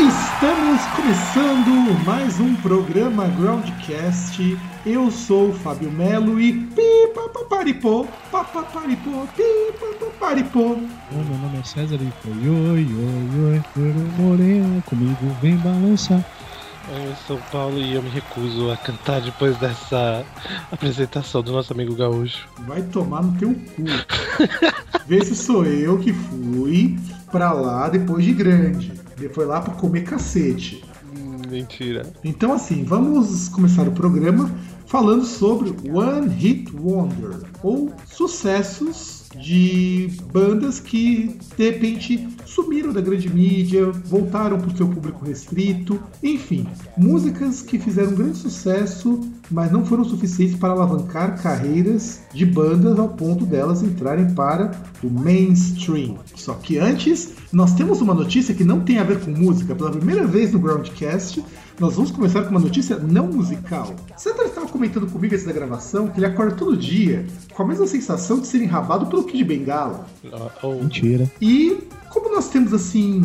Estamos começando mais um programa Groundcast. Eu sou o Fábio Melo e pipapaparipô, papaparipô, pipapaparipô. Oi, meu nome é César e foi oi, oi, oi, oi, morena, comigo vem balançar. Eu sou o Paulo e eu me recuso a cantar depois dessa apresentação do nosso amigo Gaúcho. Vai tomar no teu cu. Vê se sou eu que fui pra lá depois de grande. Foi lá pra comer cacete. Hum, mentira. Então, assim, vamos começar o programa falando sobre One Hit Wonder ou sucessos de bandas que de repente sumiram da grande mídia, voltaram para o seu público restrito, enfim, músicas que fizeram grande sucesso, mas não foram suficientes para alavancar carreiras de bandas ao ponto delas entrarem para o mainstream. Só que antes, nós temos uma notícia que não tem a ver com música. Pela primeira vez no Groundcast, nós vamos começar com uma notícia não musical. Sandra estava comentando comigo antes da gravação que ele acorda todo dia com a mesma sensação de ser enrabado pelo Kid Bengala. Oh, Mentira. E nós temos assim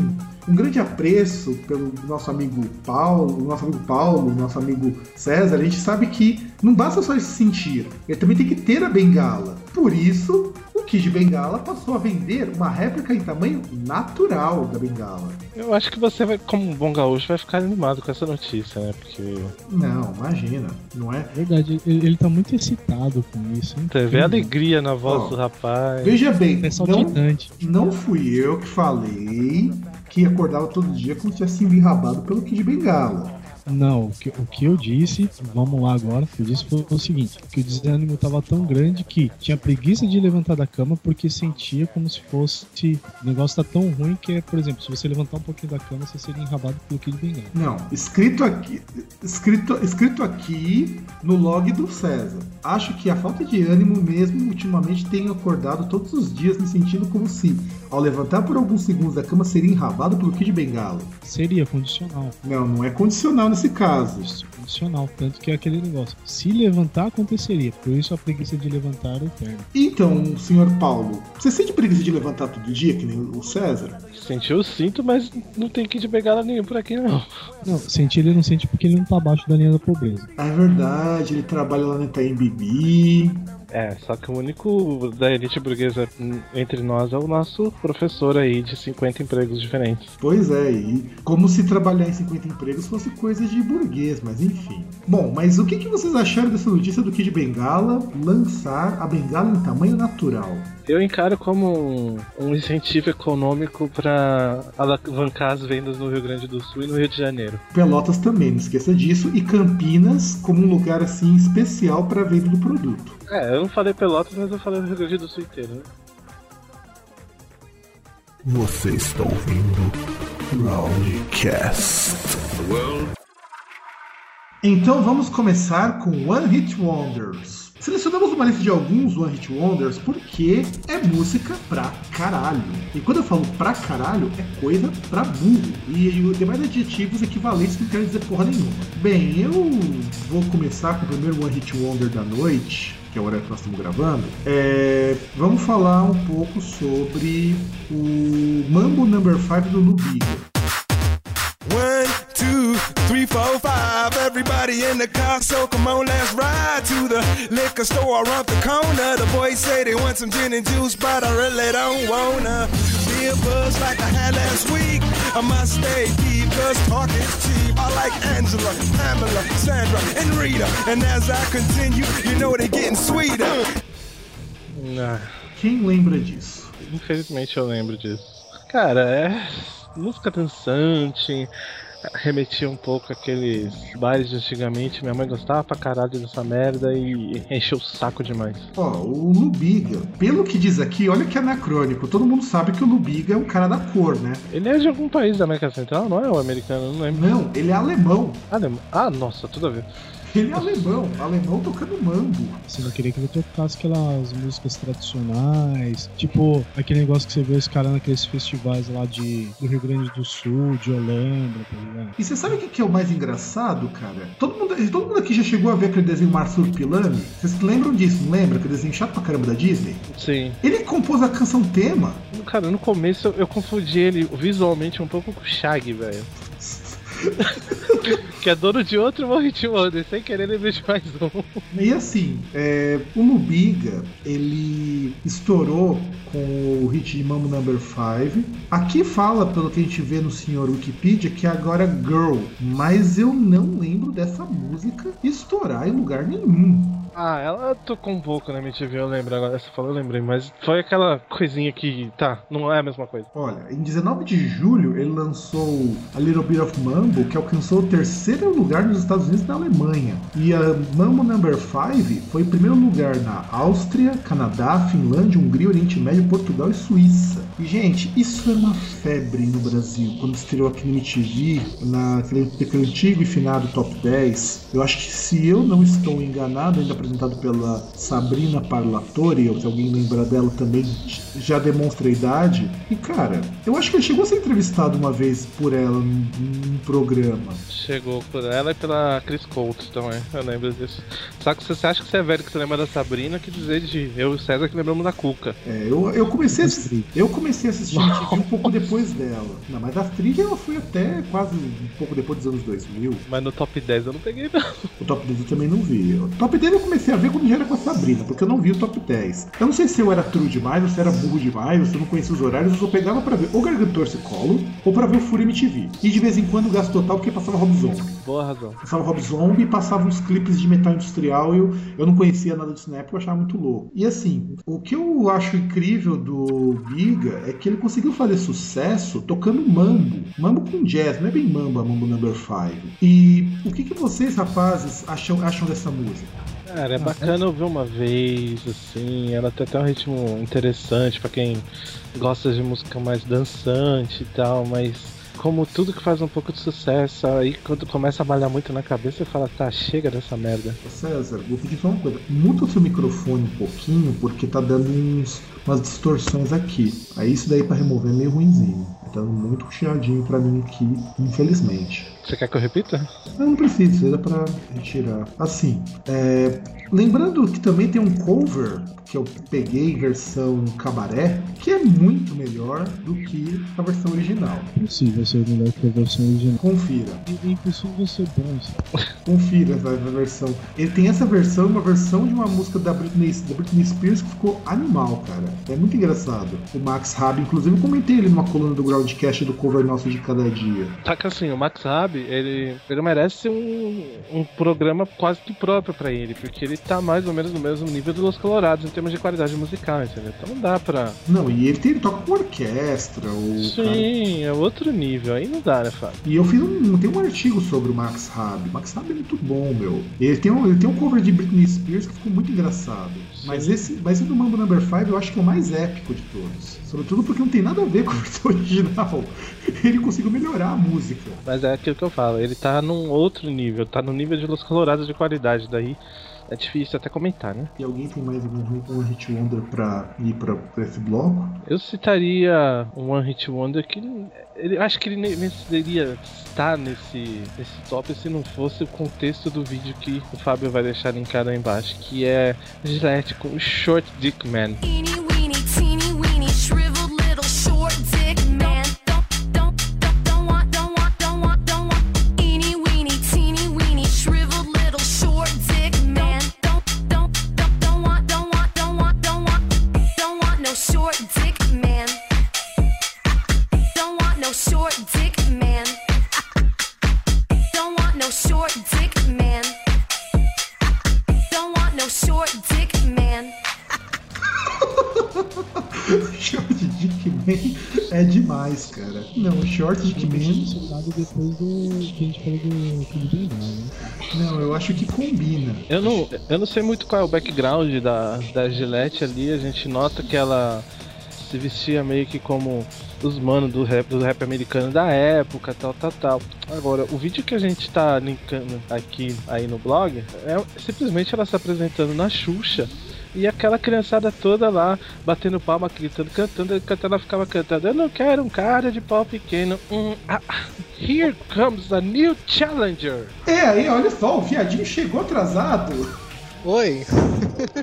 um grande apreço pelo nosso amigo Paulo, nosso amigo Paulo, nosso amigo César, a gente sabe que não basta só se sentir, ele também tem que ter a bengala. Por isso, o Kid Bengala passou a vender uma réplica em tamanho natural da bengala. eu acho que você vai, como um bom gaúcho, vai ficar animado com essa notícia, né? Porque Não, imagina, não é? Verdade, ele, ele tá muito excitado com isso, hein? teve alegria na voz Ó, do rapaz. Veja bem, É não, não fui eu que falei que acordava todo dia como se tivesse sido enrabado pelo Kid Bengala. Não, o que, o que eu disse, vamos lá agora, o que eu disse foi o seguinte, que o desânimo tava tão grande que tinha preguiça de levantar da cama porque sentia como se fosse, o negócio tá tão ruim que é, por exemplo, se você levantar um pouquinho da cama, você seria enrabado pelo Kid Bengala. Não, escrito aqui, escrito, escrito aqui no log do César. Acho que a falta de ânimo mesmo ultimamente tenho acordado todos os dias me sentindo como se, ao levantar por alguns segundos da cama, seria enrabado pelo Kid Bengala. Seria condicional. Não, não é condicional nesse caso. Isso, condicional, tanto que é aquele negócio. Se levantar, aconteceria. Por isso a preguiça de levantar é eterna. Então, senhor Paulo, você sente preguiça de levantar todo dia, que nem o César? Sentiu o cinto, mas não tem que de bengala nenhum por aqui, não. Não, sentir ele não sente porque ele não tá abaixo da linha da pobreza. Ah, É verdade, ele trabalha lá na Itaim Bibi. É, só que o único da elite burguesa entre nós é o nosso professor aí de 50 empregos diferentes. Pois é, e como se trabalhar em 50 empregos fosse coisa de burguês, mas enfim. Bom, mas o que, que vocês acharam dessa notícia do Kid Bengala lançar a bengala em tamanho natural? Eu encaro como um, um incentivo econômico para alavancar as vendas no Rio Grande do Sul e no Rio de Janeiro. Pelotas também, não esqueça disso, e Campinas como um lugar assim especial para a venda do produto. É, eu não falei Pelotas, mas eu falei no Rio Grande do Sul inteiro, né? Você está ouvindo Roundcast. Então vamos começar com One Hit Wonders. Selecionamos uma lista de alguns One Hit Wonders porque é música pra caralho. E quando eu falo pra caralho, é coisa pra burro. E os demais adjetivos equivalentes que não querem dizer porra nenhuma. Bem, eu vou começar com o primeiro One Hit Wonder da noite, que é o horário que nós estamos gravando. É, vamos falar um pouco sobre o Mambo Number 5 do Lubiga. One, two, three, four, five. Everybody in the car, so come on, let's ride to the liquor store around the corner. The boys say they want some gin and juice, but I really don't wanna be a buzz like I had last week. I must stay deep, cause talk is cheap. I like Angela, Pamela, Sandra, and Rita. And as I continue, you know they're getting sweeter. Ah, Quem lembra disso? infelizmente eu lembro disso. Cara, é música dançante, remetia um pouco àqueles bares de antigamente. Minha mãe gostava pra caralho dessa merda e encheu o saco demais. Ó, o Lubiga, pelo que diz aqui, olha que anacrônico. Todo mundo sabe que o Lubiga é um cara da cor, né? Ele é de algum país da América Central, não é o americano, não lembro. Não, ele é alemão. Não. ah nossa, tudo a ver. Ele é alemão, alemão tocando mambo. Você não queria que ele tocasse aquelas músicas tradicionais, tipo aquele negócio que você vê os caras naqueles festivais lá de, do Rio Grande do Sul, de Holanda, tá ligado? E você sabe o que, que é o mais engraçado, cara? Todo mundo, todo mundo aqui já chegou a ver aquele desenho Marsupilami? Vocês lembram disso, não lembra? Aquele desenho chato pra caramba da Disney? Sim. Ele compôs a canção tema. Cara, no começo eu, eu confundi ele visualmente um pouco com o Shag, velho. que é dono de outro Hit Wonder, sem querer lembrei de mais um. E assim, é, o Nubiga, ele estourou com o hit de Mambo Number 5. Aqui fala, pelo que a gente vê no senhor Wikipedia, que é agora Girl, mas eu não lembro dessa música estourar em lugar nenhum. Ah, ela tocou um pouco na MTV, eu lembro agora. Você falou, eu lembrei, mas foi aquela coisinha que, tá, não é a mesma coisa. Olha, em 19 de julho ele lançou A Little Bit of Mambo, que alcançou o terceiro lugar nos Estados Unidos e na Alemanha. E a Mambo Number 5 foi em primeiro lugar na Áustria, Canadá, Finlândia, Hungria, Oriente Médio, Portugal e Suíça. E, gente, isso era uma febre no Brasil, quando estreou aqui no MTV, naquele, naquele antigo e finado Top 10. Eu acho que, se eu não estou enganado, ainda apresentado pela Sabrina Parlatore, ou se alguém lembra dela também, já demonstra a idade. E, cara, eu acho que ele chegou a ser entrevistado uma vez por ela num, num programa. Chegou por ela e pela Chris Colt também, eu lembro disso. Só que você acha que você é velho que você lembra da Sabrina, que dizer de eu e o César que lembramos da Cuca. É, eu, eu comecei a assistir, eu comecei a assistir um pouco depois dela. Não, mas a Astrid ela foi até quase um pouco depois dos anos 2000. Mas no top 10 eu não peguei, não. O top 10 eu também não vi. O top 10 eu comecei a ver quando já era com a Sabrina, porque eu não vi o top 10. Eu não sei se eu era true demais, ou se era burro demais, ou se eu não conhecia os horários, eu só pegava pra ver ou Gargantor Colo ou pra ver o Fúria MTV. E de vez em quando o gasto total porque passava Rob Zombie. Boa razão. Passava Rob Zombie e passava uns clipes de metal industrial e eu, eu não conhecia nada disso na época, eu achava muito louco. E assim, o que eu acho incrível do Biga é que ele conseguiu fazer sucesso tocando mambo. Mambo com jazz, não é bem mambo, é mambo number 5. E o que, que vocês, rapazes, acham, acham dessa música? Cara, é bacana ouvir uma vez, assim, ela tem até um ritmo interessante pra quem gosta de música mais dançante e tal, mas como tudo que faz um pouco de sucesso, aí quando começa a malhar muito na cabeça, você fala, tá, chega dessa merda. César, vou pedir só uma coisa. Muta o seu microfone um pouquinho, porque tá dando uns, umas distorções aqui. Aí isso daí pra remover é meio ruimzinho. Tá dando muito chiadinho pra mim aqui, infelizmente. Você quer que eu repita? Não, não precisa, dá pra retirar. Assim, é, lembrando que também tem um cover que eu peguei em versão cabaré, que é muito melhor do que a versão original. Impossível ser melhor que a versão original. Confira. É impossível ser bom. Confira essa versão. Ele tem essa versão, uma versão de uma música da Britney, da Britney Spears que ficou animal, cara. É muito engraçado. O Max Rabi, inclusive, eu comentei ele numa coluna do Groundcast do cover nosso de cada dia. Tá que assim, o Max Rabi, ele, ele merece um, um programa quase que próprio pra ele, porque ele tá mais ou menos no mesmo nível dos Los Colorados em termos de qualidade musical, entendeu? Então não dá pra. Não, e ele, tem, ele toca com orquestra. O Sim, é outro nível. Aí não dá, né, Fábio? E eu fiz um, tem um artigo sobre o Max. O Max Rabi é muito bom, meu. Ele tem, um, ele tem um cover de Britney Spears que ficou muito engraçado. Mas esse, mas esse do Mambo Number 5 eu acho que é o mais épico de todos. Sobretudo porque não tem nada a ver com a versão original. Ele conseguiu melhorar a música. Mas é aquilo que eu falo, ele tá num outro nível, tá no nível de Los Colorados de qualidade, daí é difícil até comentar, né? E alguém tem mais algum um hit wonder pra ir pra, pra esse bloco? Eu citaria um One Hit Wonder que ele, acho que ele nem deveria estar nesse, nesse top se não fosse o contexto do vídeo que o Fábio vai deixar linkado aí embaixo, que é Gillette com Short Dick Man. Dick Man. Citado depois do que a gente falou do Clube do Lugar, né? Não, eu acho que combina. Eu não, eu não sei muito qual é o background da, da Gillette ali, a gente nota que ela se vestia meio que como os manos do rap, do rap americano da época, tal, tal, tal. Agora, o vídeo que a gente tá linkando aqui aí no blog é simplesmente ela se apresentando na Xuxa. E aquela criançada toda lá, batendo palma, gritando, cantando, enquanto ela ficava cantando. Eu não quero um cara de pau pequeno. Hum, ah, ah, here comes a new challenger. É, aí, olha só, o viadinho chegou atrasado. Oi.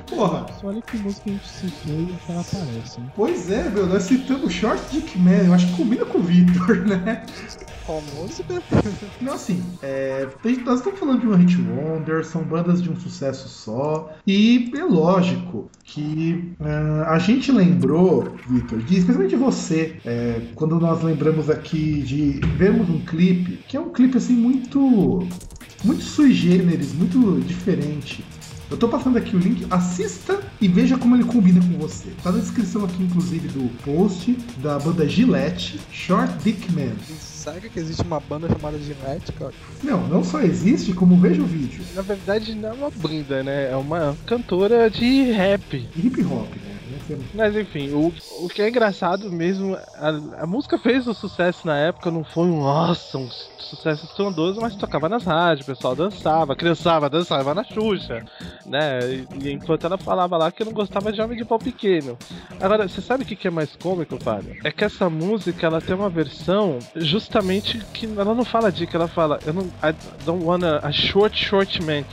Porra. Só olha que música a gente citou e ela aparece. Hein? Pois é, meu, nós citamos Short Dick Man, eu acho que combina com o Victor, né? Qual música? Não, assim, é, nós estamos falando de um hit wonder, são bandas de um sucesso só, e é lógico que ah, a gente lembrou, Victor, de, especialmente você, é, quando nós lembramos aqui de vermos um clipe, que é um clipe assim muito, muito sui generis, muito diferente. Eu tô passando aqui o link, assista e veja como ele combina com você. Tá na descrição aqui, inclusive, do post da banda Gillette, Short Dick Man. Sério que existe uma banda chamada Gillette, cara? Não, não só existe, como veja o vídeo. Na verdade, não é uma banda, né? É uma cantora de rap. Hip hop, né? É- Mas enfim, o, o que é engraçado mesmo, a, a música fez um sucesso na época, não foi um nossa, um sucesso estrondoso, mas tocava nas rádios, o pessoal dançava, a criançada dançava na Xuxa, né? E, enquanto ela falava lá que eu não gostava de homem de pau pequeno. Agora, você sabe o que que é mais cômico, Fábio? É que essa música ela tem uma versão justamente que ela não fala dica, ela fala, eu não I don't wanna a short short man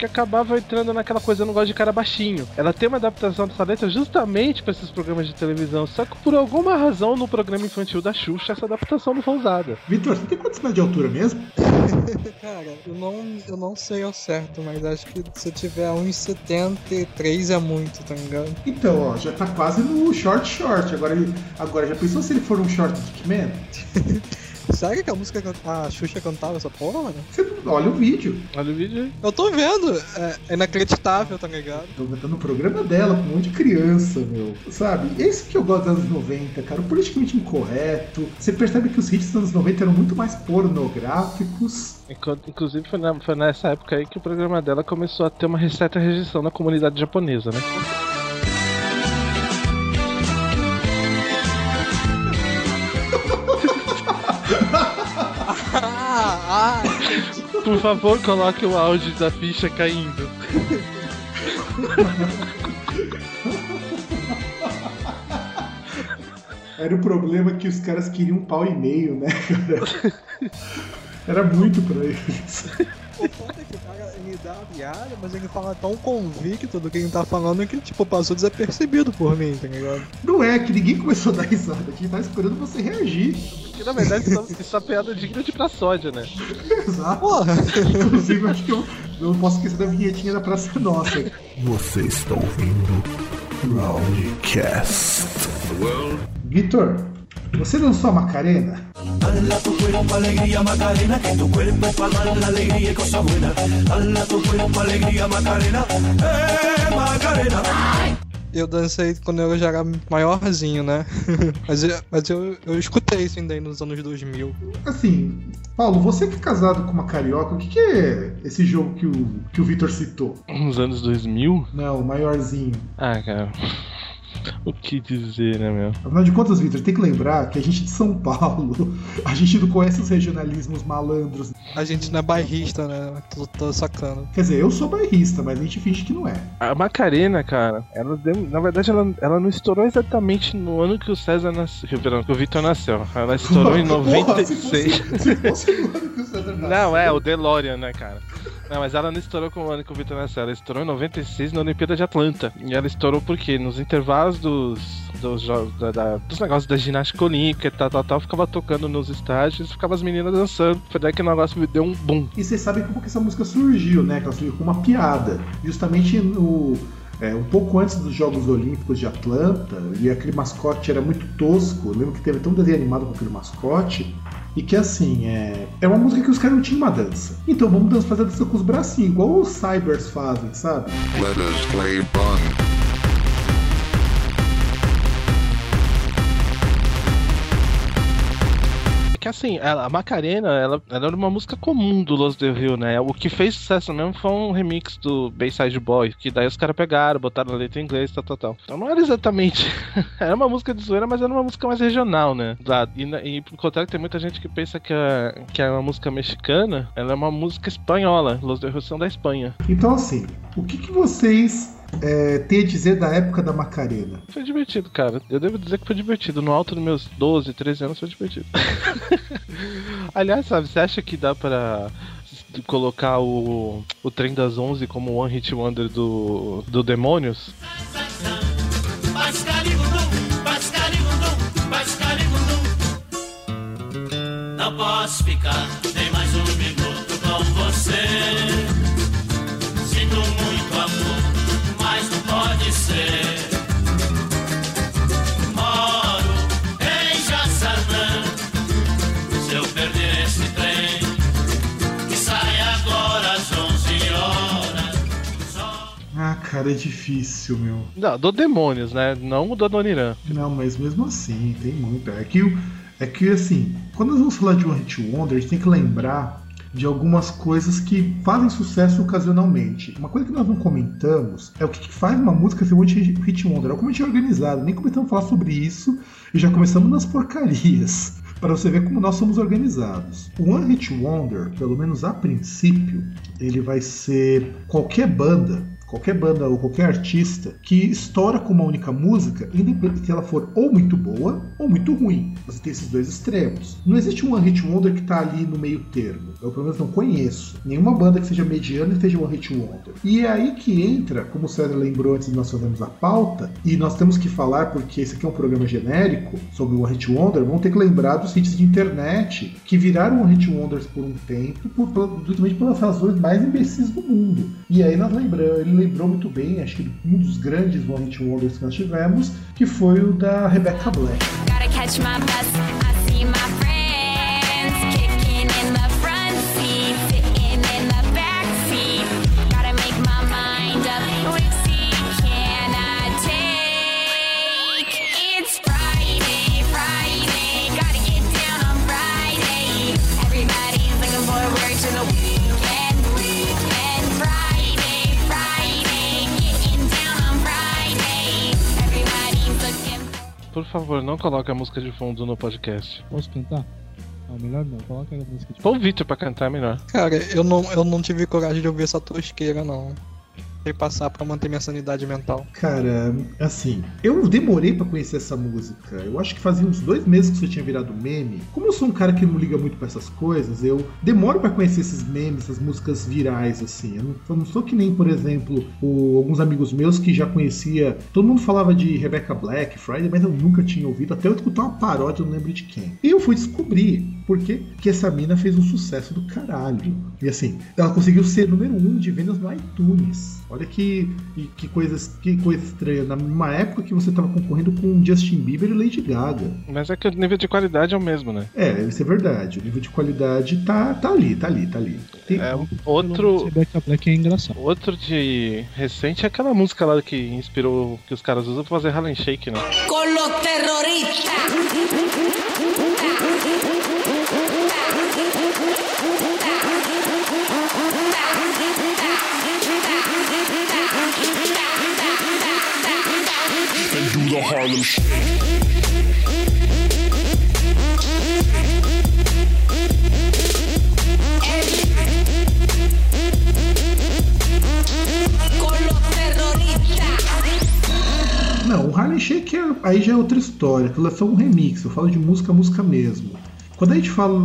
que acabava entrando naquela coisa, eu não gosto de cara baixinho. Ela tem uma adaptação dessa letra justamente para esses programas de televisão, só que por alguma razão no programa infantil da Xuxa essa adaptação não foi usada. Vitor, você tem quantos metros de altura mesmo? Cara, eu não, eu não sei ao certo, mas acho que se eu tiver 1,73 é muito, tá ligado? Então, ó, já tá quase no short short. Agora, agora já pensou se ele for um short dick man? Sério que a música a Xuxa cantava essa porra, mano? Você olha o vídeo. Olha o vídeo aí. Eu tô vendo, é, é inacreditável, tá ligado? Tô tá no programa dela com um monte de criança, meu. Sabe? Esse que eu gosto dos anos 90, cara. O politicamente incorreto. Você percebe que os hits dos anos 90 eram muito mais pornográficos. Inclusive foi, na- foi nessa época aí que o programa dela começou a ter uma certa rejeição na comunidade japonesa, né? Por favor, coloque o áudio da ficha caindo. Era o problema que os caras queriam um pau e meio, né, cara? Era muito pra eles. o foda é que cara, dá a piada, mas ele fala tão convicto do que ele tá falando que, tipo, passou desapercebido por mim, tá ligado? Não é que ninguém começou a dar risada, a gente tava esperando você reagir. Que na verdade isso, isso é piada digna de pra sódia, né? Exato. Porra! Inclusive, eu acho que eu não posso esquecer da vinhetinha da Praça Nossa. Você está ouvindo Roundcast. Vitor, você dançou a Macarena? Eu dancei quando eu já era maiorzinho, né? mas eu, mas eu, eu escutei isso ainda aí nos anos 2000. Assim, Paulo, você que é casado com uma carioca, o que, que é esse jogo que o, que o Vitor citou? Nos anos 2000? Não, o maiorzinho. Ah, cara. O que dizer, né, meu? Afinal de contas, Vitor, tem que lembrar que a gente é de São Paulo, a gente não conhece os regionalismos malandros. A gente não é bairrista, né? Tô, tô sacando. Quer dizer, eu sou bairrista, mas a gente finge que não é. A Macarena, cara, ela deu, na verdade ela, ela não estourou exatamente no ano que o César nasceu, perdão, que o Vitor nasceu. Ela estourou em Porra, se 96. fosse- se fosse no ano que o César nasceu. Não, é, o DeLorean, né, cara? Não, mas ela não estourou com o ano que o Vitor nasceu. Ela estourou em 96 na Olimpíada de Atlanta. E ela estourou por quê? Nos intervalos dos, dos, jogos, da, da- dos negócios da ginástica olímpica e tal, tal, tal, ficava tocando nos estádios e ficava as meninas dançando. Foi daí que o negócio me deu um boom. E vocês sabem como que essa música surgiu, né? Que ela surgiu com uma piada. Justamente no. é, um pouco antes dos Jogos Olímpicos de Atlanta, e aquele mascote era muito tosco. Eu lembro que teve até um desenho animado com aquele mascote. E que assim, é, é uma música que os caras não tinham uma dança. Então vamos dan- fazer a dança com os bracinhos, igual os cybers fazem, sabe? Let us play fun. Assim, a Macarena, ela, ela era uma música comum do Los Del Rio, né? O que fez sucesso mesmo foi um remix do Bayside Boy, que daí os caras pegaram, botaram a letra em inglês, tal, tal, tal. Então não era exatamente. era uma música de zoeira, mas era uma música mais regional, né? E, e por contrário, tem muita gente que pensa que, a, que é uma música mexicana, ela é uma música espanhola. Los Del Rio são da Espanha. Então, assim, o que, que vocês é, têm a dizer da época da Macarena? Foi divertido, cara. Eu devo dizer que foi divertido. No alto dos meus 12, 13 anos foi divertido. Aliás, sabe, você acha que dá pra colocar o, o Trem das 11 como One Hit Wonder do, do Demônios? Não posso ficar cara, é difícil, meu. Não, do Demônios, né? Não o do Adoniran. Não, mas mesmo assim, tem muito. É que, é que assim, quando nós vamos falar de One Hit Wonder, a gente tem que lembrar de algumas coisas que fazem sucesso ocasionalmente. Uma coisa que nós não comentamos é o que, faz uma música ser One Hit Wonder. É como a gente é organizado, nem começamos a falar sobre isso e já começamos nas porcarias. Para você ver como nós somos organizados. O One Hit Wonder, pelo menos a princípio, ele vai ser qualquer banda qualquer banda ou qualquer artista que estoura com uma única música, independente se ela for ou muito boa ou muito ruim. Você tem esses dois extremos. Não existe um One Hit Wonder que está ali no meio termo. Eu pelo menos não conheço nenhuma banda que seja mediana e seja One Hit Wonder. E é aí que entra, como o César lembrou antes de nós fazermos a pauta, e nós temos que falar porque esse aqui é um programa genérico sobre o One Hit Wonder, vamos ter que lembrar dos hits de internet que viraram One Hit Wonders por um tempo, por, justamente pelas razões mais imbecis do mundo. E aí nós lembramos, ele lembrou muito bem, acho que um dos grandes One Hit Wonders que nós tivemos, que foi o da Rebecca Black. Favor, não coloque a música de fundo no podcast. Posso cantar? Não, melhor não. Coloca a música de Põe o Victor pra cantar é melhor. Cara, eu não, eu não tive coragem de ouvir essa tosqueira, não. Que passar pra manter minha sanidade mental. Cara, assim, eu demorei pra conhecer essa música. Eu acho que fazia uns dois meses que isso tinha virado meme. Como eu sou um cara que não liga muito pra essas coisas, eu demoro pra conhecer esses memes, essas músicas virais, assim. Eu não, eu não sou que nem, por exemplo, o- alguns amigos meus que já conhecia. Todo mundo falava de Rebecca Black, Friday, mas eu nunca tinha ouvido, até eu escutar uma paródia, eu não lembro de quem. E eu fui descobrir por que essa mina fez um sucesso do caralho. E assim, ela conseguiu ser número um de vendas no iTunes. Olha que, que, que coisas, que coisa estranha. Numa época que você tava concorrendo com Justin Bieber e Lady Gaga. Mas é que o nível de qualidade é o mesmo, né? É, isso é verdade. O nível de qualidade tá, tá ali, tá ali, tá ali. Tem- É, outro, Rebecca Black é engraçado. outro de recente é aquela música lá que inspirou, que os caras usam pra fazer Harlem Shake, né? con los Con los terroristas. Não, o Harlem Shake é- aí já é outra história. Aquilo é só um remix. Eu falo de música, música mesmo. Quando a gente fala,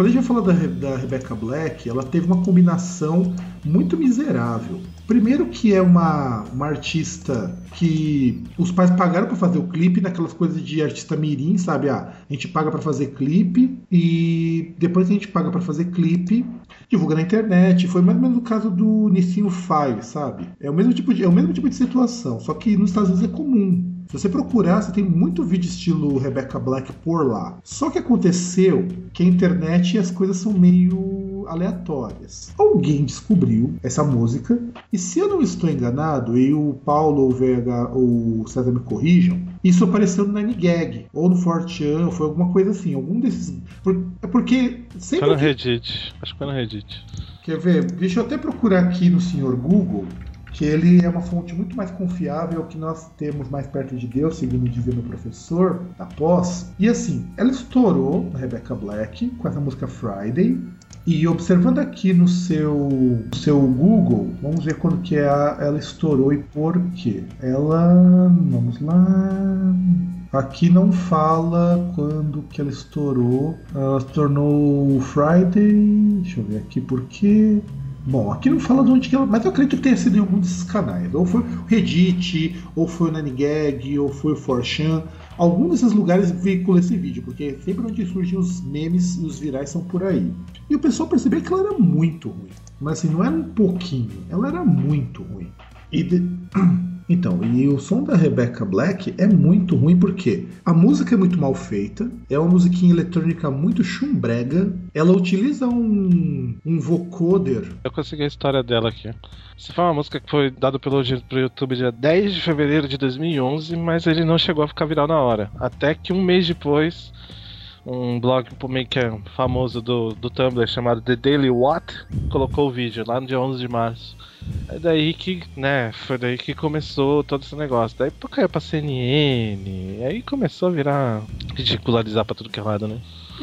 quando a gente fala da, Re- da Rebecca Black, ela teve uma combinação muito miserável. Primeiro que é uma, uma artista que os pais pagaram pra fazer o clipe, naquelas coisas de artista mirim, sabe? Ah, a gente paga pra fazer clipe e depois que a gente paga pra fazer clipe, divulga na internet. Foi mais ou menos o caso do Nissinho Five, sabe? É o mesmo tipo de, é o mesmo tipo de situação, só que nos Estados Unidos é comum. Se você procurar, você tem muito vídeo estilo Rebecca Black por lá. Só que aconteceu que a internet e as coisas são meio aleatórias. Alguém descobriu essa música, e se eu não estou enganado, e o Paulo ou o VH ou o César me corrijam, isso apareceu no Nine Gag, ou no 4chan, ou foi alguma coisa assim, algum desses. por- é porque Foi sempre. no que- Reddit. Acho que foi no Reddit. Quer ver? Deixa eu até procurar aqui no senhor Google, que ele é uma fonte muito mais confiável que nós temos mais perto de Deus, segundo dizia meu professor da pós. E assim, ela estourou na Rebecca Black com essa música Friday. E observando aqui no seu, seu Google, vamos ver quando que a- ela estourou e por quê. Ela. Vamos lá. Aqui não fala quando que ela estourou. Ela se tornou Friday. Deixa eu ver aqui por quê. Bom, aqui não fala de onde que ela. Mas eu acredito que tenha sido em algum desses canais. Ou foi o Reddit, ou foi o Nanigag, ou foi o 4chan. Algum desses lugares veicula esse vídeo, porque sempre onde surgem os memes e os virais são por aí. E o pessoal percebeu que ela era muito ruim. Mas assim, não era um pouquinho, ela era muito ruim. E de- Então, e o som da Rebecca Black é muito ruim porque a música é muito mal feita, é uma musiquinha eletrônica muito chumbrega, ela utiliza um, um vocoder. Eu consegui a história dela aqui. Essa foi uma música que foi dada pelo pro YouTube dia 10 de fevereiro de 2011, mas ele não chegou a ficar viral na hora. Até que um mês depois, um blog meio que é famoso do, do Tumblr chamado The Daily What colocou o vídeo lá no dia 11 de março. É daí que, né, foi daí que começou todo esse negócio. Daí caiu pra CNN, aí começou a virar ridicularizar pra tudo que é lado, né?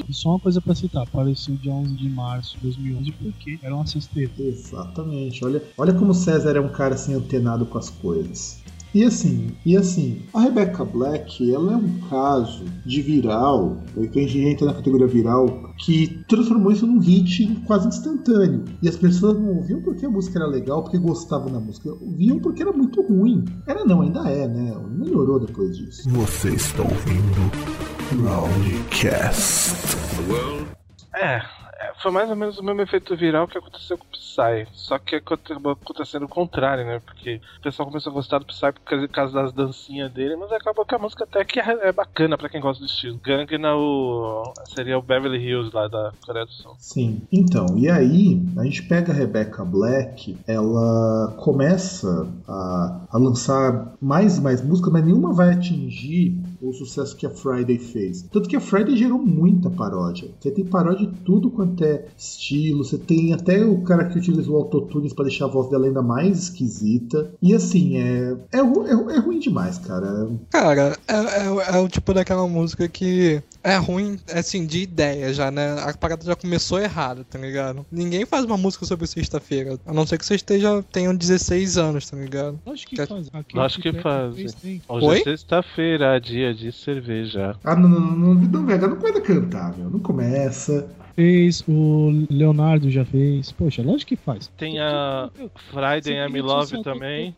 E só uma coisa pra citar, apareceu dia 11 de março de 2011 porque era uma sexta-feira. Exatamente. Olha, olha como o César é um cara assim antenado com as coisas. E assim, e assim, a Rebecca Black, ela é um caso de viral, que a gente entra na categoria viral, que transformou isso num hit quase instantâneo. E as pessoas não ouviam porque a música era legal, porque gostavam da música, ouviam porque era muito ruim. Era não, ainda é, né? Melhorou depois disso. Você está ouvindo Loudcast. É, é, foi mais ou menos o mesmo efeito viral que aconteceu com o Psy. Só que acabou acontecendo o contrário, né? Porque o pessoal começou a gostar do Psy por causa- das dancinhas dele, mas acabou que a música até que é é bacana pra quem gosta do estilo. Gangnam o seria o Beverly Hills lá da Coreia do Sul. Sim. Então, e aí, a gente pega a Rebecca Black, ela começa a, a lançar mais e mais músicas, mas nenhuma vai atingir o sucesso que a Friday fez. Tanto que a Friday gerou muita paródia. Você tem paródia de tudo quanto é estilo, você tem até o cara que utilizou autotunes pra deixar a voz dela ainda mais esquisita. E assim, é, é, é, é ruim demais, cara. Cara, é, é- é o tipo daquela música que é ruim, assim, de ideia já, né? A parada já começou errada, tá ligado? Ninguém faz uma música sobre sexta-feira, a não ser que você esteja, tenham 16 anos, tá ligado? Acho que Quer- faz. Acho que fazem. Hoje Oi? é sexta-feira, dia de cerveja. Ah, não, não, não, não, não, Vega, não começa a cantar, meu. Não começa. Fez, o Leonardo já fez. Poxa, lógico que faz. Tem a Friday I'm Love também.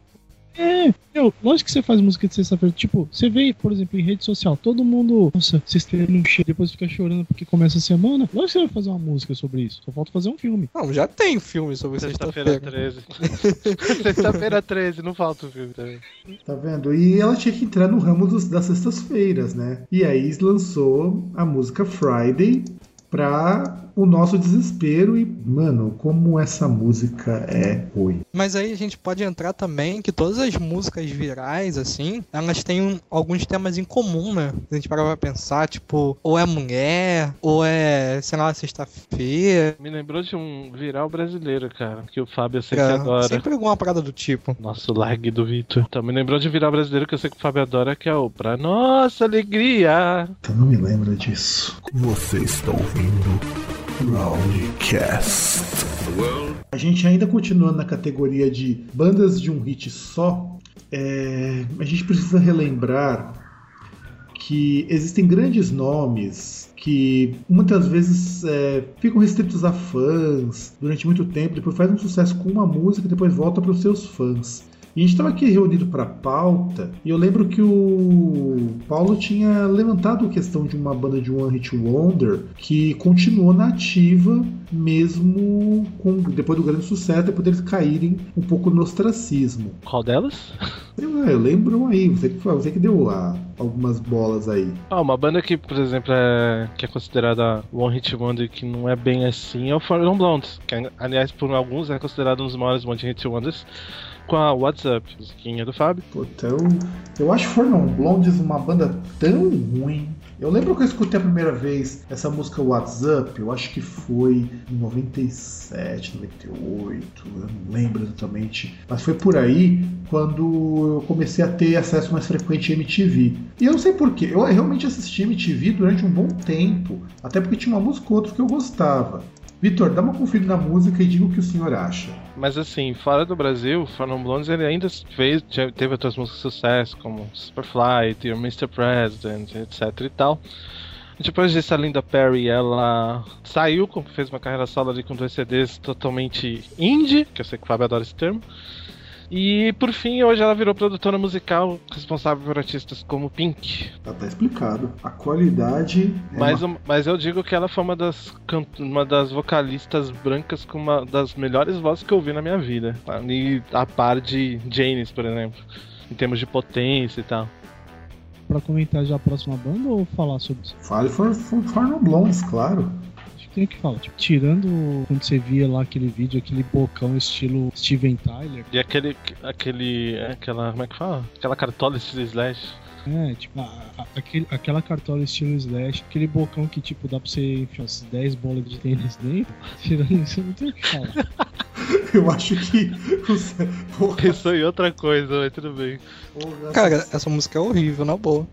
É, meu, lógico que você faz música de sexta-feira. Tipo, você vê, por exemplo, em rede social, todo mundo, nossa, sexta-feira não chega, depois fica chorando porque começa a semana. Lógico que você vai fazer uma música sobre isso. Só falta fazer um filme. Não, já tem filme sobre Sexta-feira sexta-feira. 13. Sexta-feira 13, não falta o filme também. Tá vendo? E ela tinha que entrar no ramo dos- das sextas-feiras, né? E aí lançou a música Friday pra o nosso desespero e, mano, como essa música é ruim. Mas aí a gente pode entrar também que todas as músicas virais, assim, elas têm um- alguns temas em comum, né? A gente parar pra pensar, tipo, ou é mulher, ou é, sei lá, sexta-feira. Me lembrou de um viral brasileiro, cara, que o Fábio eu sei que É, adora. Sempre alguma parada do tipo. Nosso lag do Vitor. Então, me lembrou de um viral brasileiro que eu sei que o Fábio adora, que é o Pra Nossa Alegria. Eu não me lembro disso. Você está ouvindo Loudcast. A gente ainda continuando na categoria de bandas de um hit só, é, a gente precisa relembrar que existem grandes nomes que muitas vezes é, ficam restritos a fãs durante muito tempo, depois faz um sucesso com uma música e depois volta para os seus fãs. E a gente estava aqui reunido para pauta e eu lembro que o Paulo tinha levantado a questão de uma banda de One Hit Wonder que continuou na ativa mesmo com depois do grande sucesso, depois deles caírem um pouco no ostracismo. Qual delas? Eu, eu lembro aí, você que, você que deu ah, algumas bolas aí. Ah, uma banda que, por exemplo, é, que é considerada One Hit Wonder que não é bem assim é o Non Blondes, que aliás por alguns é considerado um dos maiores One Hit Wonders com a What's Up, musiquinha do Fábio. Puta, eu, eu acho For Non Blondes uma banda tão ruim. Eu lembro que eu escutei a primeira vez essa música What's Up, eu acho que foi em 97, 98, eu não lembro exatamente. Mas foi por aí quando eu comecei a ter acesso mais frequente à MTV. E eu não sei porquê, eu realmente assisti MTV durante um bom tempo, até porque tinha uma música ou outra que eu gostava. Vitor, dá uma conferida na música e diga o que o senhor acha. Mas assim, fora do Brasil, Non Blondes ele ainda fez, teve outras músicas de sucesso, como Superfly, Dear Mr. President, etc e tal. Depois disso, a Linda Perry, ela saiu, fez uma carreira solo ali com dois CDs totalmente indie, que eu sei que o Fábio adora esse termo. E por fim, hoje ela virou produtora musical responsável por artistas como Pink. Tá, tá explicado. A qualidade. é Mas, uma- eu- mas eu digo que ela foi uma das, can- uma das vocalistas brancas com uma das melhores vozes que eu ouvi na minha vida. Ali a par de Janis, por exemplo. Em termos de potência e tal. Pra comentar já a próxima banda ou falar sobre isso? Fale for, for, for Blondes, claro. Tem que falar. Tipo, tirando quando você via lá aquele vídeo, aquele bocão estilo Steven Tyler. E aquele. aquele. aquela. como é que fala? Aquela cartola estilo Slash. É, tipo, a- a- aquele, aquela cartola estilo Slash, aquele bocão que, tipo, dá pra você enfiar umas 10 bolas de tênis dentro. Tirando isso, não tem o que falar. Eu acho que. Pensou em outra coisa, mas tudo bem. Cara, essa música é horrível, na boa.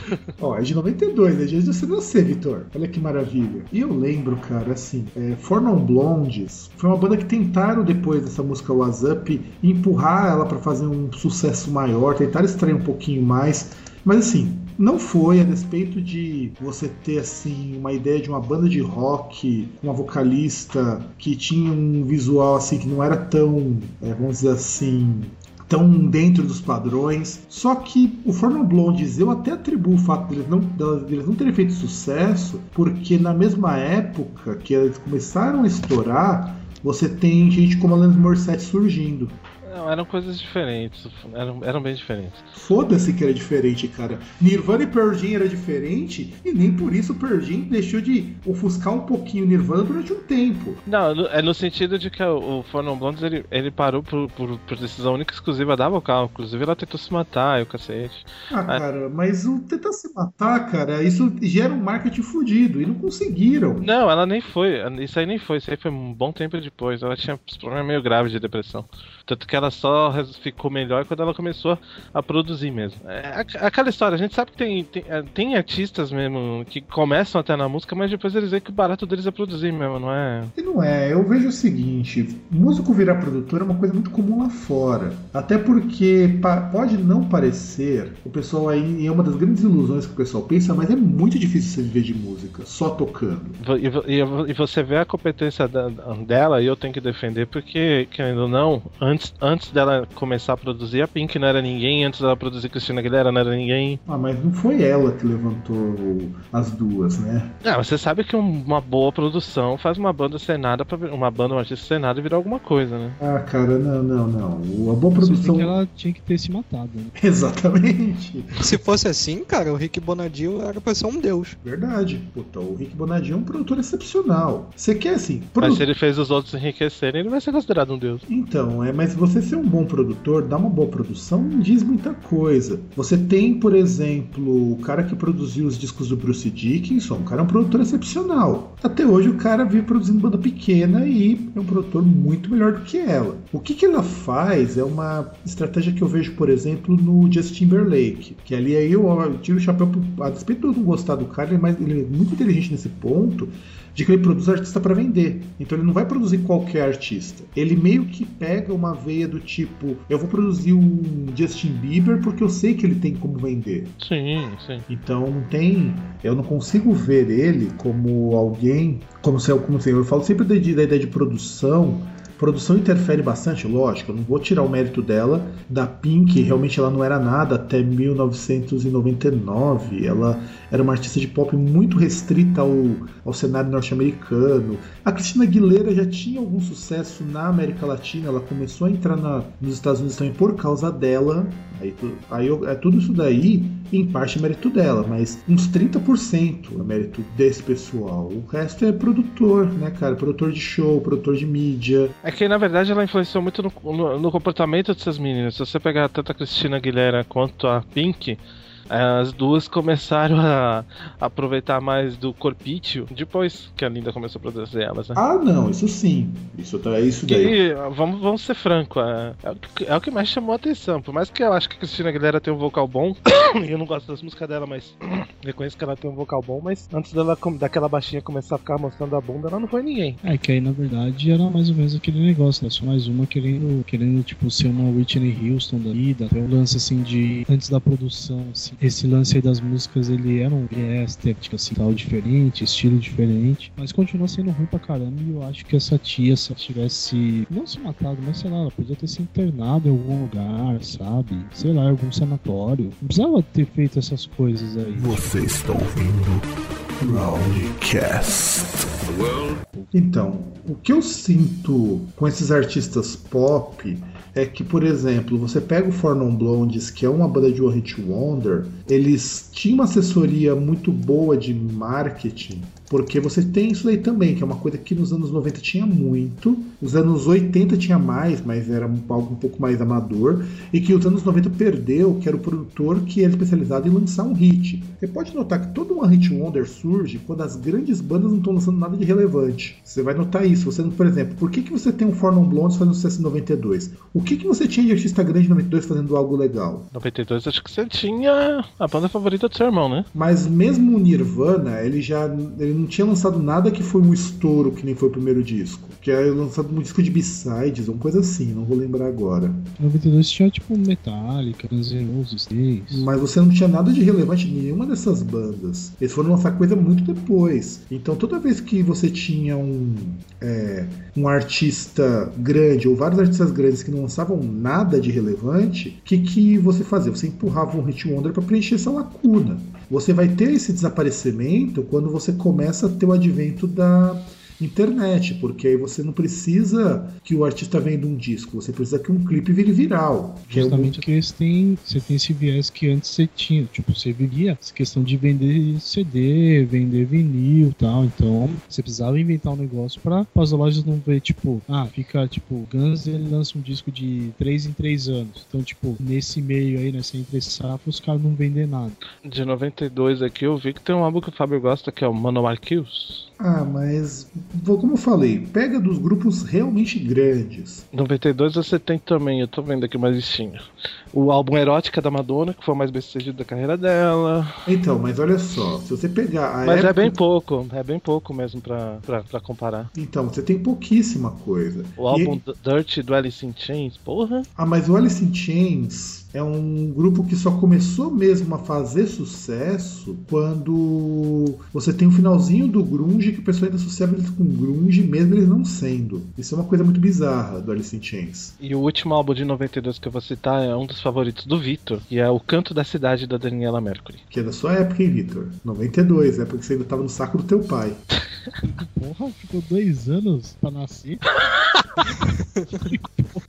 Ó, é de 92, é de você nascer, Vitor. Olha que maravilha. E eu lembro, cara, assim, é, For Non Blondes foi uma banda que tentaram, depois dessa música Was Up, empurrar ela pra fazer um sucesso maior, tentaram extrair um pouquinho mais. Mas assim, não foi a despeito de você ter assim uma ideia de uma banda de rock uma vocalista que tinha um visual assim que não era tão, é, vamos dizer assim, tão dentro dos padrões. Só que o Forno Blondes, eu até atribuo o fato deles não, deles não terem feito sucesso, porque na mesma época que eles começaram a estourar, você tem gente como a Alanis Morissette surgindo. Não, eram coisas diferentes. Eram, eram bem diferentes. Foda-se que era diferente, cara. Nirvana e Pearl Jam era diferente, e nem por isso o Pearl Jam deixou de ofuscar um pouquinho o Nirvana durante um tempo. Não, é no sentido de que o Four Non Blondes ele, ele parou por, por, por decisão única e exclusiva da vocal. Inclusive ela tentou se matar e o cacete. Ah, cara, mas o tentar se matar, cara, isso gera um marketing fudido, e não conseguiram. Não, ela nem foi. Isso aí nem foi. Isso aí foi um bom tempo depois. Ela tinha problemas meio graves de depressão. Tanto que ela só res- ficou melhor quando ela começou a produzir mesmo. É aqu- aquela história, a gente sabe que tem, tem, é, tem artistas mesmo que começam até na música, mas depois eles veem que o barato deles é produzir mesmo, não é? E não é, eu vejo o seguinte: músico virar produtor é uma coisa muito comum lá fora. Até porque pode não parecer, o pessoal aí, é uma das grandes ilusões que o pessoal pensa, mas é muito difícil você viver de música, só tocando. E, e e você vê a competência da- dela, e eu tenho que defender, porque, querendo ou não, antes, antes dela começar a produzir, a Pink não era ninguém, antes dela produzir Cristina Aguilera não era ninguém. Ah, mas não foi ela que levantou as duas, né? Não, você sabe que um- uma boa produção faz uma banda ser nada pra vir- uma banda, um artista ser nada e virar alguma coisa, né? Ah, cara, não, não, não. A boa produção. que ela tinha que ter se matado. Né? Exatamente. Se fosse assim, cara, o Rick Bonadio era pra ser um deus. Verdade. Puta, o Rick Bonadio é um produtor excepcional. Você quer assim. Mas produ- se ele fez os outros enriquecerem, ele vai ser considerado um deus. Então, é, mas você ser um bom produtor, dar uma boa produção, não diz muita coisa. Você tem, por exemplo, o cara que produziu os discos do Bruce Dickinson, o cara é um produtor excepcional. Até hoje o cara vive produzindo banda pequena e é um produtor muito melhor do que ela. O que, que ela faz é uma estratégia que eu vejo, por exemplo, no Justin Timberlake, que ali aí eu, tiro o chapéu, pro- a despeito de eu não gostar do cara, é, mais- ele é muito inteligente nesse ponto, de que ele produz artista para vender. Então ele não vai produzir qualquer artista. Ele meio que pega uma veia do tipo, eu vou produzir um Justin Bieber porque eu sei que ele tem como vender. Sim, sim. Então não tem, eu não consigo ver ele como alguém, como se, como se eu falo sempre da, da ideia de produção produção interfere bastante, lógico, eu não vou tirar o mérito dela. Da Pink, realmente ela não era nada até 1999. Ela era uma artista de pop muito restrita ao, ao cenário norte-americano. A Cristina Aguilera já tinha algum sucesso na América Latina, ela começou a entrar na- nos Estados Unidos também por causa dela. Aí, aí eu- é tudo isso daí, em parte, é mérito dela, mas uns 30% é mérito desse pessoal. O resto é produtor, né, cara? Produtor de show, produtor de mídia. É que na verdade ela influenciou muito no, no- no comportamento dessas meninas. Se você pegar tanto a Cristina Aguilera quanto a Pink, as duas começaram a aproveitar mais do corpício depois que a Linda começou a produzir elas, né? Ah, não, isso sim. Isso tá- é isso daí. Que, vamos, vamos ser franco, é, é o que, é o que mais chamou a atenção. Por mais que eu acho que a Cristina Aguilera tem um vocal bom, e eu não gosto das músicas dela, mas reconheço que ela tem um vocal bom, mas antes dela daquela baixinha começar a ficar mostrando a bunda, ela não foi ninguém. É, que aí na verdade era mais ou menos aquele negócio, né? Só mais uma querendo, querendo tipo, ser uma Whitney Houston da vida. O lance assim de. Antes da produção, assim, esse lance aí das músicas ele era um é, estética assim, tal, diferente, estilo diferente. Mas continua sendo ruim pra caramba. E eu acho que essa tia, se ela tivesse. Não se matado, mas sei lá, ela podia ter se internado em algum lugar, sabe? Sei lá, em algum sanatório. Não precisava ter feito essas coisas aí. Você está ouvindo Roundcast. Então, o que eu sinto com esses artistas pop é que, por exemplo, você pega o Four Non Blondes, que é uma banda de One Hit Wonder, eles tinham uma assessoria muito boa de marketing, porque você tem isso aí também, que é uma coisa que nos anos 90 tinha muito, os anos 80 tinha mais, mas era algo um pouco mais amador, e que os anos 90 perdeu, que era o produtor que era especializado em lançar um hit. Você pode notar que todo One Hit Wonder surge quando as grandes bandas não estão lançando nada de relevante. Você vai notar isso. Você, por exemplo, por que, que você tem um Four Non Blondes fazendo sucesso em 92? O que, que você tinha de artista grande em 92 fazendo algo legal? 92, acho que você tinha a banda favorita do seu irmão, né? Mas mesmo o Nirvana, ele já ele não tinha lançado nada que foi um estouro, que nem foi o primeiro disco. Que é lançado um disco de B-sides, uma coisa assim, não vou lembrar agora. 92 tinha tipo Metallica, Guns N' Roses. Mas você não tinha nada de relevante em nenhuma dessas bandas. Eles foram lançar coisa muito depois. Então toda vez que você tinha um, é, um artista grande ou vários artistas grandes que não lançavam nada de relevante, o que, que você fazia? Você empurrava um hit wonder para preencher essa lacuna. Você vai ter esse desaparecimento quando você começa a ter o advento da internet, porque aí você não precisa que o artista venda um disco, você precisa que um clipe vire viral. que é Justamente porque você tem, você tem esse viés que antes você tinha. Tipo, você vivia essa questão de vender CD, vender vinil e tal. Então, você precisava inventar um negócio pra as lojas não ver, tipo, ah, fica, tipo, Guns ele lança um disco de 3 em 3 anos. Então, tipo, nesse meio aí, nessa entre safra, os caras não vendem nada. De 92 aqui eu vi que tem um álbum que o Fábio gosta que é o Manowar Kills. Ah, mas como eu falei, pega dos grupos realmente grandes. 92 você tem também, eu tô vendo aqui uma listinha. O álbum Erótica da Madonna, que foi o mais bem sucedido da carreira dela. Então, mas olha só, se você pegar a Mas é época- bem pouco, é bem pouco mesmo pra, pra, pra comparar. Então, você tem pouquíssima coisa. O álbum E- Dirt do Alice in Chains, porra. Ah, mas o Alice in Chains é um grupo que só começou mesmo a fazer sucesso quando você tem o finalzinho do grunge que o pessoal ainda associava eles com grunge, mesmo eles não sendo. Isso é uma coisa muito bizarra do Alice in Chains. E o último álbum de 92 que eu vou citar é um dos favoritos do Vitor, que é O Canto da Cidade da Daniela Mercury. Que é da sua época, hein, Victor? 92, época que você ainda tava no saco do teu pai. Porra, ficou dois anos pra nascer.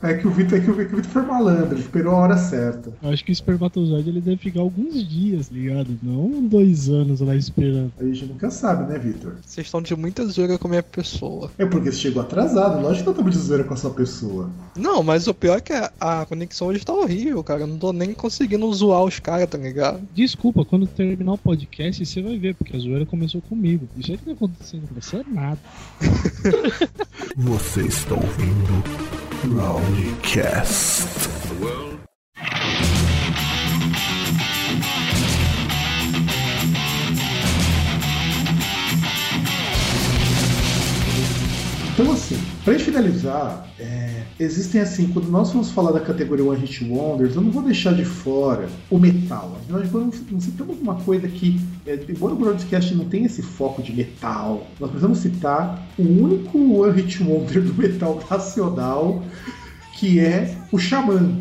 É que o Victor, é que o Victor foi malandro, ele esperou a hora certa. Eu acho que o espermatozoide ele deve ficar alguns dias, ligado? Não dois anos lá esperando. A gente nunca sabe, né, Victor? Vocês estão de muita zoeira com a minha pessoa. É porque você chegou atrasado, lógico que não estamos de zoeira com a sua pessoa. Não, mas o pior é que a, a conexão hoje tá horrível, cara. Eu não tô nem conseguindo zoar os caras, tá ligado? Desculpa, quando terminar o podcast você vai ver, porque a zoeira começou comigo. Isso aí que tá acontecendo com você é nada. Você está ouvindo Roundcast. Pra gente finalizar, é, existem assim, quando nós vamos falar da categoria One Hit Wonders, eu não vou deixar de fora o metal. Nós não, não citamos uma coisa que, é, embora o broadcast não tenha esse foco de metal, nós precisamos citar o único One Hit Wonder do metal nacional, que é o Xamã.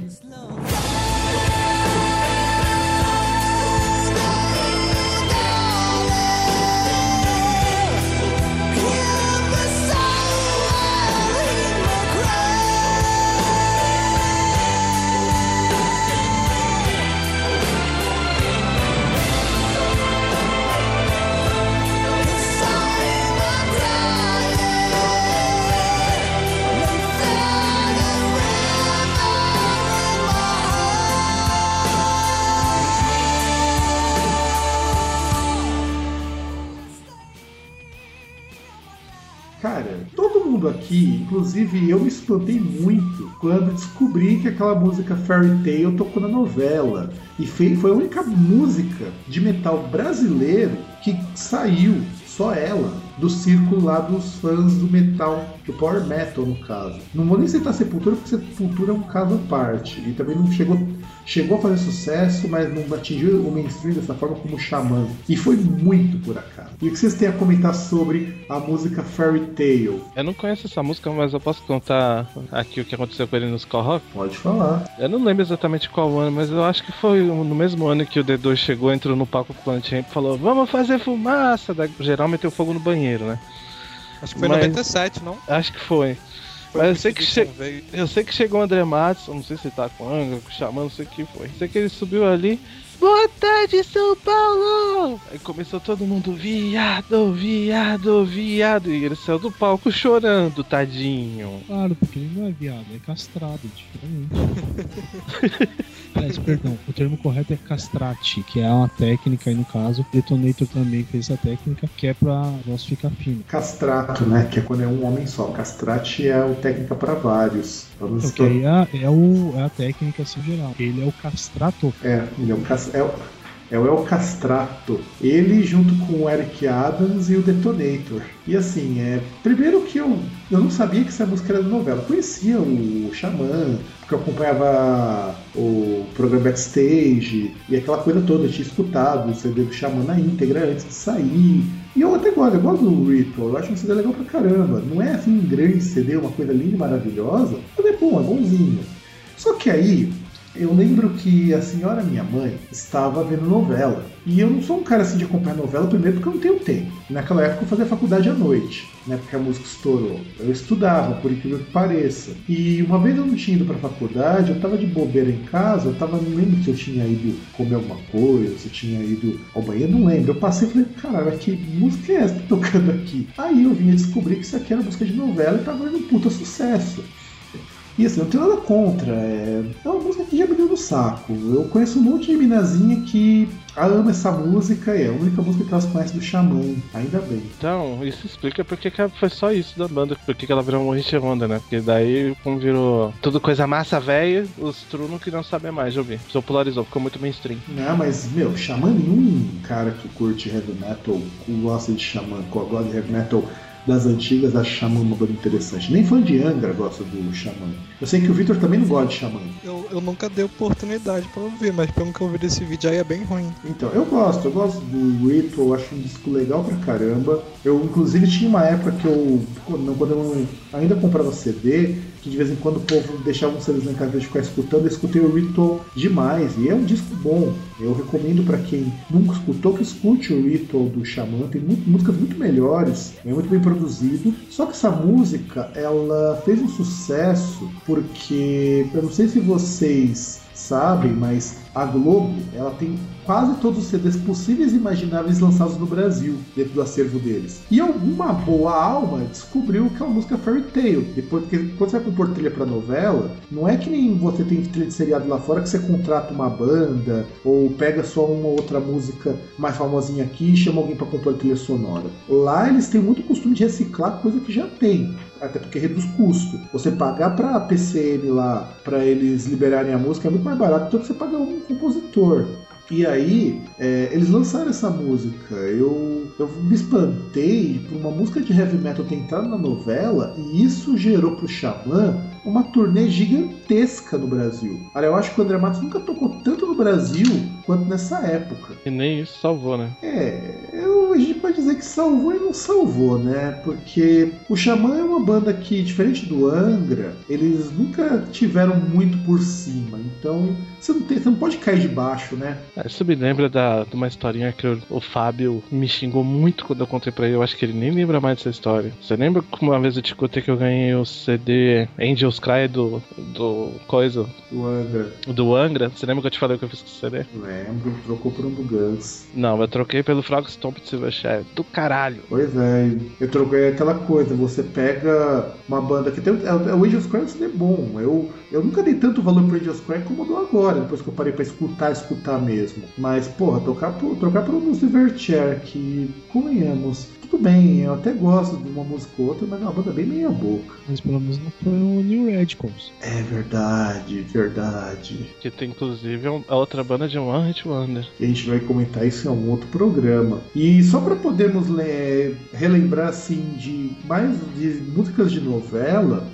Inclusive eu me espantei muito quando descobri que aquela música Fairy Tail tocou na novela. E foi a única música de metal brasileiro que saiu, só ela, do círculo lá dos fãs do metal, do power metal no caso. Não vou nem citar Sepultura, porque Sepultura é um caso à parte. E também não chegou, chegou a fazer sucesso, mas não atingiu o mainstream dessa forma como Xamã. E foi muito por acaso. E o que vocês têm a comentar sobre a música Fairy Tail? Eu não conheço essa música, mas eu posso contar aqui o que aconteceu com ele no Skull Rock. Pode falar. Eu não lembro exatamente qual ano, mas eu acho que foi no mesmo ano que o D2 chegou, entrou no palco com o Planet Ramp e falou: Vamos fazer fumaça! Da... Geral meteu fogo no banheiro, né? Acho que foi em Mas- 97, não? Acho que foi. Foi Mas eu sei que che-. Eu sei que chegou o André Matos, não sei se ele tá com Angra, com Xamã, não sei o que foi. Sei que ele subiu ali. Boa tarde, São Paulo! Aí começou todo mundo, viado, viado, viado. E ele saiu do palco chorando, tadinho. Claro, porque ele não é viado, é castrado, diferente. Aliás, perdão, o termo correto é castrate, que é uma técnica, e no caso, o Detonator também fez essa técnica, que é pra voz ficar fina. Castrato, né? Que é quando é um homem só. Castrate é a técnica para vários. Vamos Porque aí é, é, o, é a técnica assim geral. Ele é o castrato. É, ele é o, cas- é, é o El Castrato. Ele junto com o Eric Adams e o Detonator. E assim, é. Primeiro que eu, eu não sabia que essa música era de novela. Eu conhecia o Xamã, porque eu acompanhava o programa Backstage e aquela coisa toda. Eu tinha escutado o CD do Xamã na íntegra antes de sair. E eu até gosto, eu gosto do Ritual, eu acho um CD legal pra caramba. Não é assim um grande CD, uma coisa linda e maravilhosa, mas é bom, é bonzinho. Só que aí, eu lembro que a senhora minha mãe estava vendo novela. E eu não sou um cara assim de acompanhar novela, primeiro porque eu não tenho tempo. Naquela época eu fazia faculdade à noite, né? Porque a música estourou. Eu estudava, por incrível que pareça. E uma vez eu não tinha ido pra faculdade, eu tava de bobeira em casa, eu tava, não lembro se eu tinha ido comer alguma coisa, se eu tinha ido ao banheiro, não lembro. Eu passei e falei, caralho, que música é essa tocando aqui? Aí eu vim a descobrir que isso aqui era música de novela e tava fazendo um puta sucesso. E assim, eu não tenho nada contra. É, é uma música que já me deu no saco. Eu conheço um monte de minazinha que ama essa música e é a única música que elas conhecem do Xamã. Ainda bem. Então, isso explica porque que foi só isso da banda, porque que ela virou uma hit onda, né? Porque daí, como virou tudo coisa massa velha, os true não queriam saber mais de ouvir. Só polarizou, ficou muito mainstream. Não, mas, meu, Xamã, nenhum cara que curte heavy metal, que gosta de Xamã, que gosta de heavy metal das antigas, acha Xamã uma banda interessante. Nem fã de Angra gosta do Xamã. Eu sei que o Victor também não gosta de Xamã. Eu, eu nunca dei oportunidade pra ouvir, mas pelo que eu vi desse vídeo aí é bem ruim. Então, eu gosto, eu gosto do Ritual, acho um disco legal pra caramba. Eu, inclusive, tinha uma época que eu, quando eu ainda comprava CD, que de vez em quando o povo deixava uns CDs na casa de ficar escutando, eu escutei o Ritual demais, e é um disco bom. Eu recomendo pra quem nunca escutou que escute o Ritual do Xamã, tem mu- músicas muito melhores, é muito bem produzido. Só que essa música, ela fez um sucesso porque, eu não sei se vocês sabem, mas a Globo ela tem quase todos os CDs possíveis e imagináveis lançados no Brasil, dentro do acervo deles. E alguma boa alma descobriu que é uma música Fairy Tail. Depois, porque quando você vai compor trilha pra novela, não é que nem você tem trilha de seriado lá fora que você contrata uma banda ou pega só uma outra música mais famosinha aqui e chama alguém pra compor trilha sonora. Lá eles têm muito costume de reciclar coisa que já tem até porque reduz custo. Você pagar pra PCM lá, pra eles liberarem a música, é muito mais barato do que você pagar um compositor. E aí, é, eles lançaram essa música. Eu, eu me espantei por uma música de heavy metal ter entrado na novela e isso gerou pro Xamã uma turnê gigantesca no Brasil. Olha, eu acho que o André Matos nunca tocou tanto no Brasil quanto nessa época. E nem isso salvou, né? É, dizer que salvou e não salvou, né? Porque o Xamã é uma banda que, diferente do Angra, eles nunca tiveram muito por cima. Então, você não, tem, você não pode cair de baixo, né? É, Isso me lembra da, de uma historinha que o, o Fábio me xingou muito quando eu contei pra ele. Eu acho que ele nem lembra mais dessa história. Você lembra que uma vez eu te contei que eu ganhei o CD Angels Cry do, do coisa, Do Angra. do Angra? Você lembra que eu te falei que eu fiz com o CD? Lembro, trocou por um do Guns. Não, eu troquei pelo Frog Stomp de Silverchair. Do caralho. Pois é, eu troquei aquela coisa, você pega uma banda que tem. É, o- é o Age of Crimes é bom. Eu, eu nunca dei tanto valor pro Age of Crimes como eu dou agora, depois que eu parei pra escutar, escutar mesmo. Mas, porra, trocar por, trocar por um Silverchair, que, convenhamos, tudo bem, eu até gosto de uma música ou outra, mas é uma banda bem meia boca. Mas pelo menos não foi o New Radicals. É verdade, verdade. Que tem inclusive a outra banda de One Hit Wonder. E a gente vai comentar isso em um outro programa. E só para podermos le- relembrar assim de mais de músicas de novela,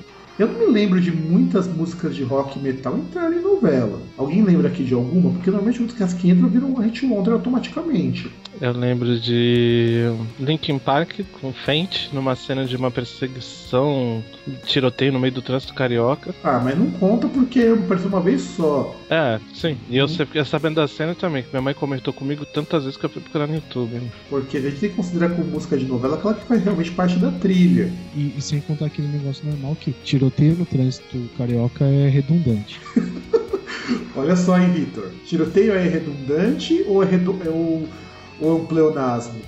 eu não me lembro de muitas músicas de rock e metal entrarem em novela. Alguém lembra aqui de alguma? Porque normalmente músicas que entram viram um hit wonder automaticamente. Eu lembro de Linkin Park com Faint numa cena de uma perseguição, tiroteio no meio do trânsito carioca. Ah, mas não conta porque apareceu uma vez só. É, sim. E eu fiquei sabendo da cena também, que minha mãe comentou comigo tantas vezes que eu fui procurar no YouTube. Porque a gente tem que considerar como música de novela aquela que faz realmente parte da trilha. E, e sem contar aquele negócio normal que tiroteio no trânsito carioca é redundante. Olha só, hein, Vitor? Tiroteio é redundante ou é, redu é ou é um pleonasmo?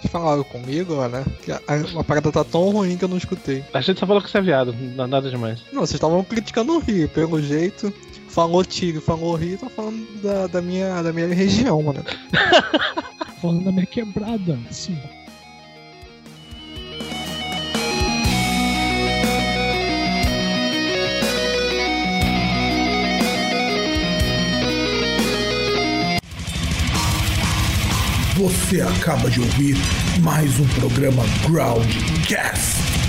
Vocês falaram comigo, né? Que a, a parada tá tão ruim que eu não escutei. A gente só falou que você é viado, não nada demais. Não, vocês estavam criticando o Rio, pelo jeito. Falou Tigre, falou Rio, tá falando da, da, minha, da minha região, mano. Falando da minha quebrada. Sim. Você acaba de ouvir mais um programa Groundcast.